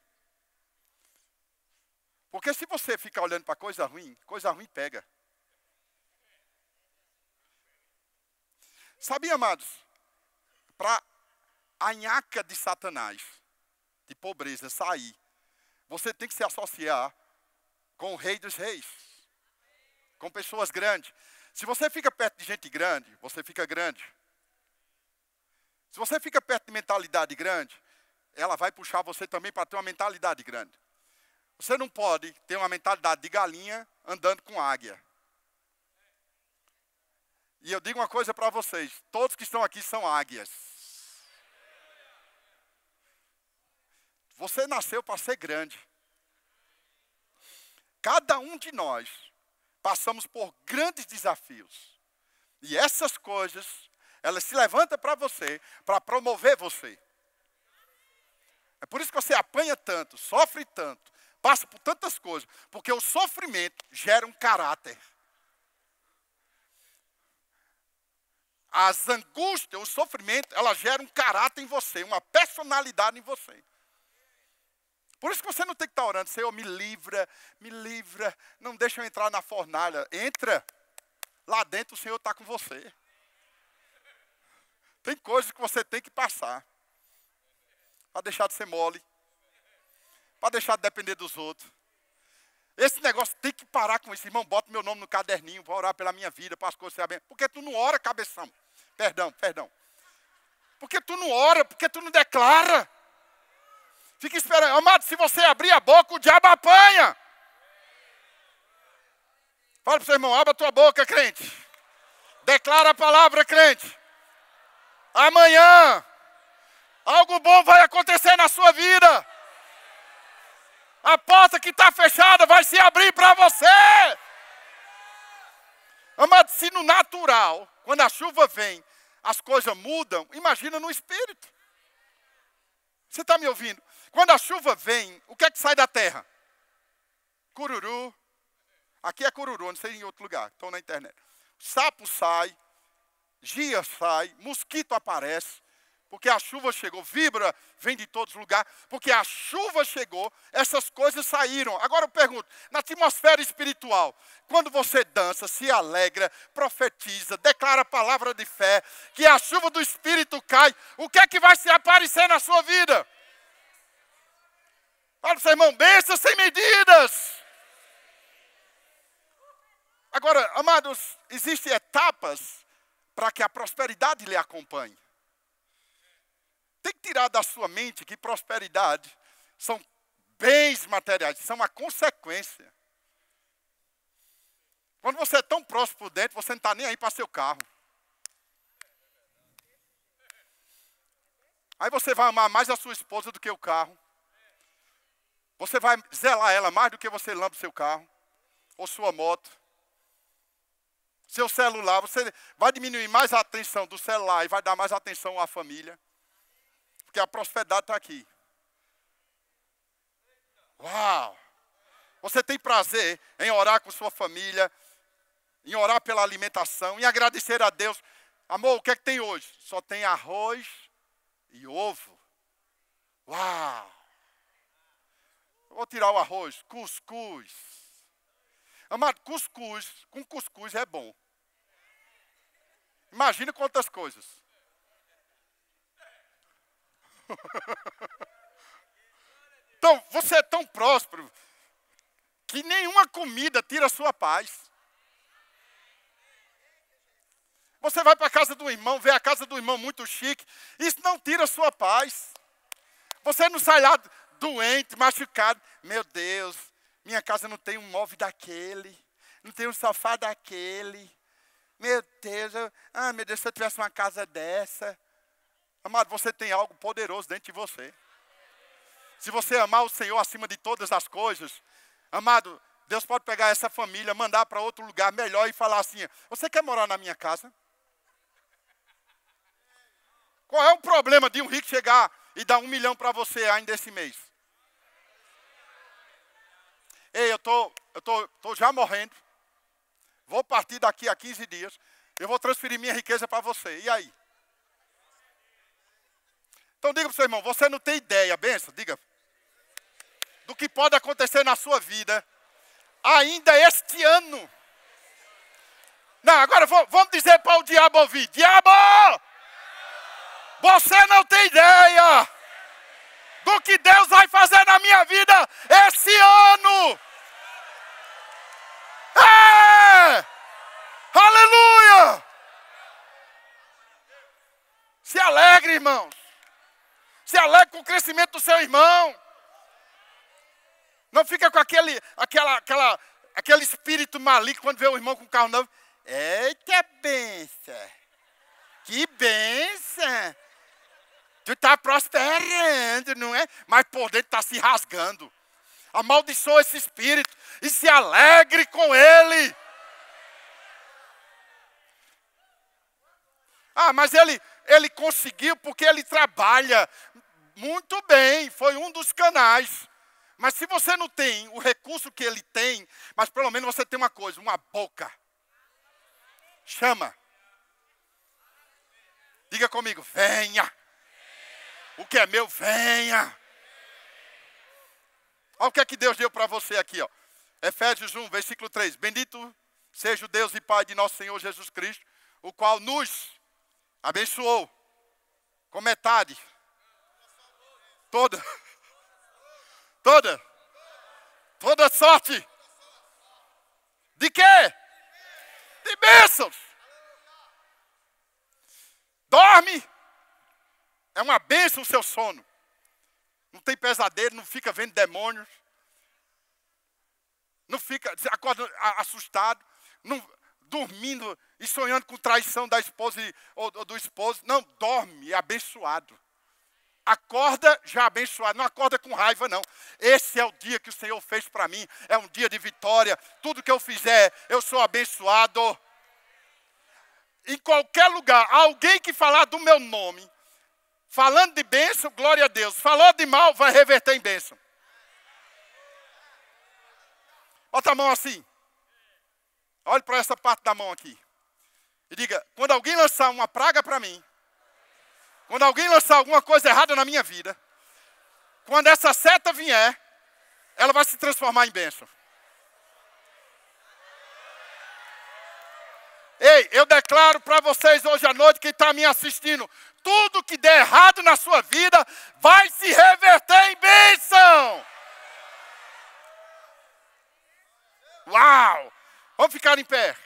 Porque se você ficar olhando para coisa ruim, coisa ruim pega. Sabia, amados? Para a nhaca de Satanás, de pobreza, sair, você tem que se associar com o Rei dos Reis, com pessoas grandes. Se você fica perto de gente grande, você fica grande. Se você fica perto de mentalidade grande, ela vai puxar você também para ter uma mentalidade grande. Você não pode ter uma mentalidade de galinha andando com águia. E eu digo uma coisa para vocês: todos que estão aqui são águias. Você nasceu para ser grande. Cada um de nós passamos por grandes desafios. E essas coisas, elas se levantam para você, para promover você. É por isso que você apanha tanto, sofre tanto, passa por tantas coisas, porque o sofrimento gera um caráter. As angústias, o sofrimento, ela gera um caráter em você, uma personalidade em você. Por isso que você não tem que estar orando, Senhor, me livra, me livra, não deixa eu entrar na fornalha. Entra, lá dentro o Senhor está com você. Tem coisas que você tem que passar. Para deixar de ser mole. Para deixar de depender dos outros. Esse negócio tem que parar com isso. Irmão, bota meu nome no caderninho para orar pela minha vida, para as coisas serem bem. Porque tu não ora, cabeção. Perdão, perdão. Porque tu não ora, porque tu não declara. Fica esperando. Amado, se você abrir a boca, o diabo apanha. Fala para o seu irmão, abra a tua boca, crente. Declara a palavra, crente. Amanhã, algo bom vai acontecer na sua vida. A porta que está fechada vai se abrir para você. Amado, se no natural, quando a chuva vem, as coisas mudam, imagina no espírito. Você está me ouvindo? Quando a chuva vem, o que é que sai da terra? Cururu. Aqui é cururu, não sei em outro lugar, estou na internet. Sapo sai, gia sai, mosquito aparece, porque a chuva chegou, vibra, vem de todos os lugares, porque a chuva chegou, essas coisas saíram. Agora eu pergunto, na atmosfera espiritual, quando você dança, se alegra, profetiza, declara a palavra de fé, que a chuva do Espírito cai, o que é que vai se aparecer na sua vida? Para o seu irmão, bênçãos sem medidas. Agora, amados, existem etapas para que a prosperidade lhe acompanhe. Tem que tirar da sua mente que prosperidade são bens materiais, são uma consequência. Quando você é tão próximo por dentro, você não está nem aí para seu carro. Aí você vai amar mais a sua esposa do que o carro. Você vai zelar ela mais do que você lampa o seu carro ou sua moto. Seu celular, você vai diminuir mais a atenção do celular e vai dar mais atenção à família. Porque a prosperidade está aqui. Uau! Você tem prazer em orar com sua família, em orar pela alimentação, em agradecer a Deus. Amor, o que é que tem hoje? Só tem arroz e ovo. Uau! Vou tirar o arroz, cuscuz. Amado, cuscuz, com cuscuz é bom. Imagina quantas coisas. então, você é tão próspero que nenhuma comida tira a sua paz. Você vai para a casa do irmão, vê a casa do irmão muito chique, isso não tira a sua paz. Você não sai lá doente, machucado. Meu Deus, minha casa não tem um móvel daquele, não tem um sofá daquele. Meu Deus, eu, ah, meu Deus, se eu tivesse uma casa dessa, Amado, você tem algo poderoso dentro de você. Se você amar o Senhor acima de todas as coisas, amado, Deus pode pegar essa família, mandar para outro lugar melhor e falar assim: Você quer morar na minha casa? Qual é o problema de um rico chegar e dar um milhão para você ainda esse mês? Ei, eu tô, eu tô, tô já morrendo. Vou partir daqui a 15 dias. Eu vou transferir minha riqueza para você. E aí? Então diga para o seu irmão, você não tem ideia, benção, diga, do que pode acontecer na sua vida ainda este ano. Não, agora vamos dizer para o diabo ouvir: Diabo! Você não tem ideia do que Deus vai fazer na minha vida esse ano. É! Aleluia! Se alegre, irmãos. Se alegre com o crescimento do seu irmão. Não fica com aquele, aquela, aquela, aquele espírito maligno quando vê o irmão com o carro novo. Eita benção! Que benção! Tu está prosperando, não é? Mas por dentro está se rasgando. Amaldiçoa esse espírito e se alegre com ele. Ah, mas ele, ele conseguiu porque ele trabalha. Muito bem, foi um dos canais. Mas se você não tem o recurso que ele tem, mas pelo menos você tem uma coisa, uma boca. Chama. Diga comigo, venha. O que é meu, venha. Olha o que é que Deus deu para você aqui, ó. Efésios 1, versículo 3. Bendito seja o Deus e Pai de nosso Senhor Jesus Cristo, o qual nos abençoou com metade. Toda. Toda. Toda sorte. De quê? De bênçãos. Dorme. É uma bênção o seu sono. Não tem pesadelo, não fica vendo demônios. Não fica, acorda assustado. Não, dormindo e sonhando com traição da esposa ou, ou do esposo. Não, dorme, é abençoado. Acorda já abençoado, não acorda com raiva, não. Esse é o dia que o Senhor fez para mim, é um dia de vitória. Tudo que eu fizer, eu sou abençoado. Em qualquer lugar, alguém que falar do meu nome, falando de bênção, glória a Deus. Falou de mal, vai reverter em bênção. Bota a mão assim. Olhe para essa parte da mão aqui. E diga: quando alguém lançar uma praga para mim, quando alguém lançar alguma coisa errada na minha vida, quando essa seta vier, ela vai se transformar em bênção. Ei, eu declaro para vocês hoje à noite, quem está me assistindo, tudo que der errado na sua vida vai se reverter em bênção. Uau! Vamos ficar em pé.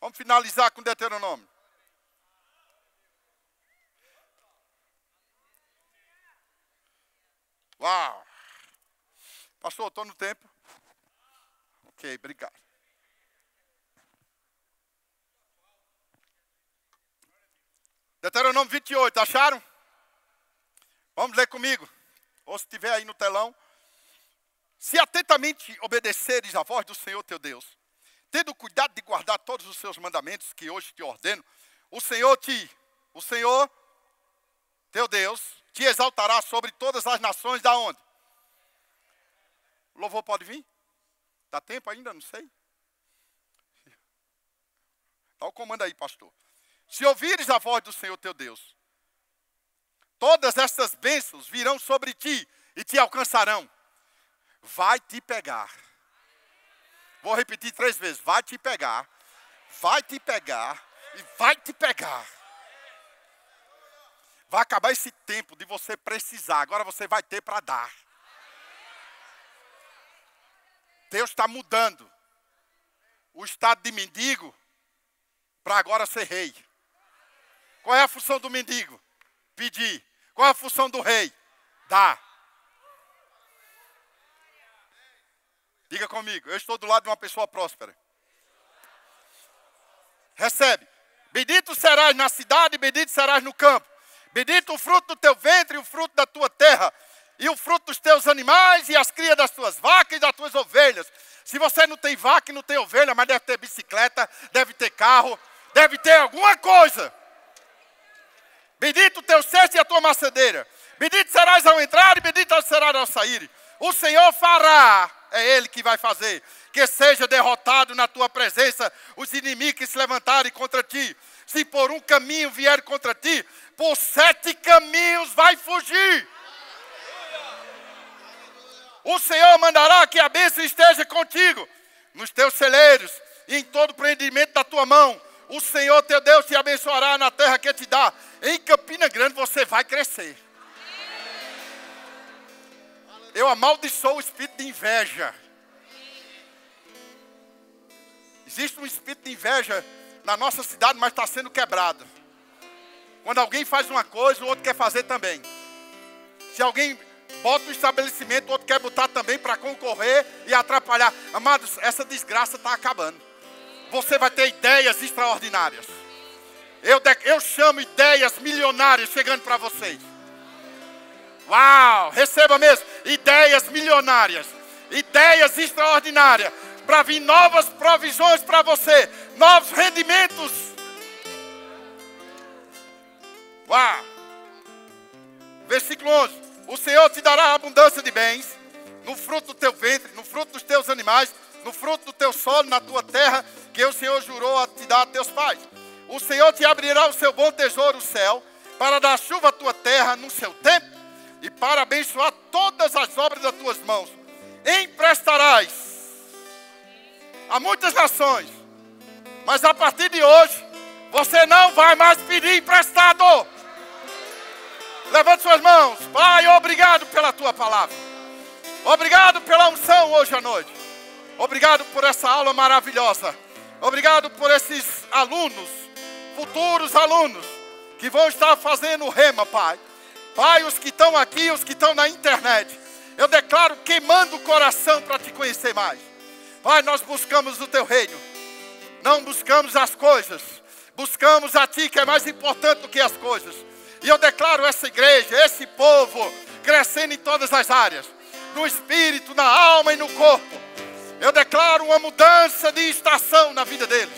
Vamos finalizar com Deuteronômio. Uau! Pastor, estou no tempo. Ok, obrigado. Deuteronômio 28, acharam? Vamos ler comigo. Ou se estiver aí no telão. Se atentamente obedeceres à voz do Senhor teu Deus, tendo cuidado de guardar todos os seus mandamentos que hoje te ordeno, o Senhor te, o Senhor teu Deus, te exaltará sobre todas as nações da onde? O louvor pode vir? Dá tempo ainda? Não sei. Dá o comando aí, pastor. Se ouvires a voz do Senhor teu Deus, todas estas bênçãos virão sobre ti e te alcançarão vai te pegar. Vou repetir três vezes: vai te pegar, vai te pegar e vai te pegar. Vai acabar esse tempo de você precisar, agora você vai ter para dar. Deus está mudando o estado de mendigo para agora ser rei. Qual é a função do mendigo? Pedir. Qual é a função do rei? Dar. Diga comigo, eu estou do lado de uma pessoa próspera. Recebe. Bendito serás na cidade, bendito serás no campo. Bendito o fruto do teu ventre e o fruto da tua terra, e o fruto dos teus animais e as crias das tuas vacas e das tuas ovelhas. Se você não tem vaca e não tem ovelha, mas deve ter bicicleta, deve ter carro, deve ter alguma coisa. Bendito o teu cesto e a tua macedeira. Bendito serás ao entrar e bendito serás ao sair. O Senhor fará é Ele que vai fazer. Que seja derrotado na tua presença os inimigos que se levantarem contra ti. Se por um caminho vier contra ti, por sete caminhos vai fugir. O Senhor mandará que a bênção esteja contigo, nos teus celeiros e em todo o prendimento da tua mão. O Senhor teu Deus te abençoará na terra que te dá. Em Campina Grande você vai crescer. Eu amaldiçoo o espírito de inveja. Existe um espírito de inveja na nossa cidade, mas está sendo quebrado. Quando alguém faz uma coisa, o outro quer fazer também. Se alguém bota um estabelecimento, o outro quer botar também para concorrer e atrapalhar. Amados, essa desgraça está acabando. Você vai ter ideias extraordinárias. Eu, eu chamo ideias milionárias chegando para vocês. Uau! Receba mesmo ideias milionárias, ideias extraordinárias para vir novas provisões para você, novos rendimentos. Uau! Versículo 11: O Senhor te dará abundância de bens, no fruto do teu ventre, no fruto dos teus animais, no fruto do teu solo, na tua terra, que o Senhor jurou a te dar a teus pais. O Senhor te abrirá o seu bom tesouro, o céu, para dar chuva à tua terra no seu tempo e para abençoar todas as obras das tuas mãos. Emprestarás a muitas nações. Mas a partir de hoje, você não vai mais pedir emprestado. Levante suas mãos. Pai, obrigado pela tua palavra. Obrigado pela unção hoje à noite. Obrigado por essa aula maravilhosa. Obrigado por esses alunos, futuros alunos, que vão estar fazendo rema, Pai. Pai, os que estão aqui, os que estão na internet. Eu declaro queimando o coração para te conhecer mais. Pai, nós buscamos o teu reino. Não buscamos as coisas. Buscamos a ti, que é mais importante do que as coisas. E eu declaro essa igreja, esse povo, crescendo em todas as áreas no espírito, na alma e no corpo. Eu declaro uma mudança de estação na vida deles.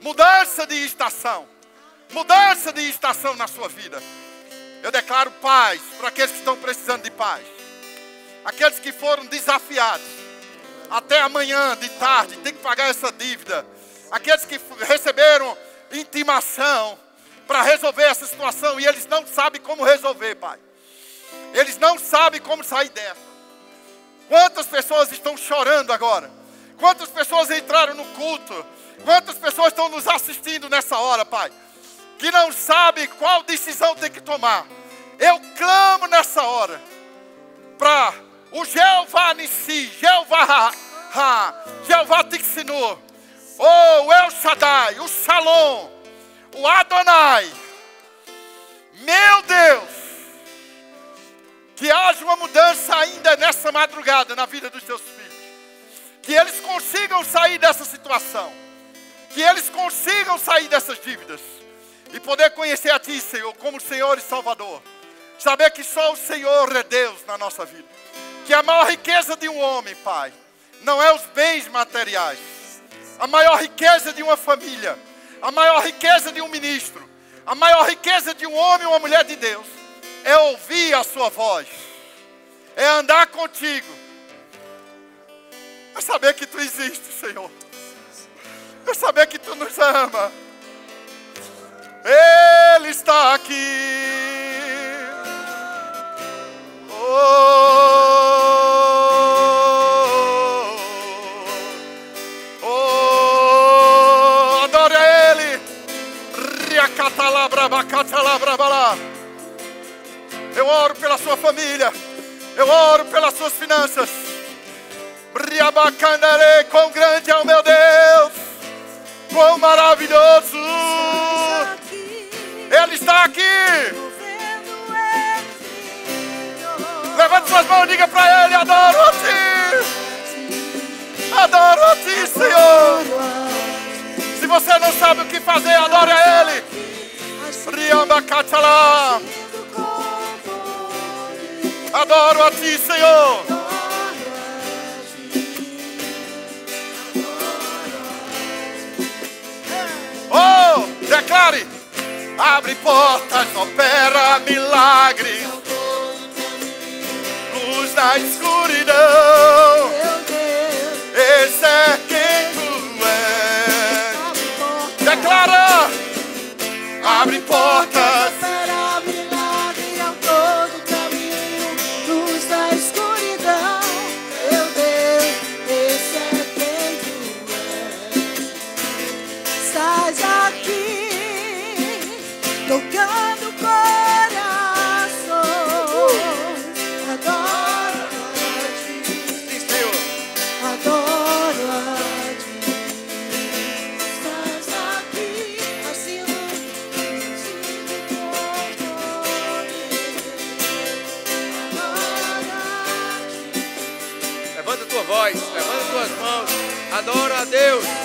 Mudança de estação. Mudança de estação na sua vida. Eu declaro paz para aqueles que estão precisando de paz. Aqueles que foram desafiados. Até amanhã, de tarde, tem que pagar essa dívida. Aqueles que receberam intimação para resolver essa situação e eles não sabem como resolver, Pai. Eles não sabem como sair dessa. Quantas pessoas estão chorando agora? Quantas pessoas entraram no culto? Quantas pessoas estão nos assistindo nessa hora, Pai? Que não sabem qual decisão tem que tomar. Eu clamo nessa hora para o Jeová Nissi, Jeová Ha, Jeová Tixinu, oh, El Shaddai, o Shalom, o Adonai. Meu Deus, que haja uma mudança ainda nessa madrugada na vida dos teus filhos. Que eles consigam sair dessa situação. Que eles consigam sair dessas dívidas. E poder conhecer a Ti, Senhor, como Senhor e Salvador. Saber que só o Senhor é Deus na nossa vida. Que a maior riqueza de um homem, Pai, não é os bens materiais. A maior riqueza de uma família. A maior riqueza de um ministro. A maior riqueza de um homem ou uma mulher de Deus é ouvir a sua voz, é andar contigo, é saber que tu existes, Senhor, é saber que tu nos ama. Ele está aqui. Oh, oh. Riacatalabra, bacatalabra, balá. Eu oro pela sua família. Eu oro pelas suas finanças. Briabacandare, quão grande é o meu Deus. Quão maravilhoso. Ele está aqui. Levante suas mãos e diga para Ele: Adoro a Ti. Adoro a Ti, Senhor. Se você não sabe o que fazer, adore a Ele. Riambacatala. Adoro a Ti, Senhor. Oh, declare. Abre portas, opera milagres. Luz na escuridão. Esse é quem tu és. Declara. Abre portas. Deus, adora o Senhor.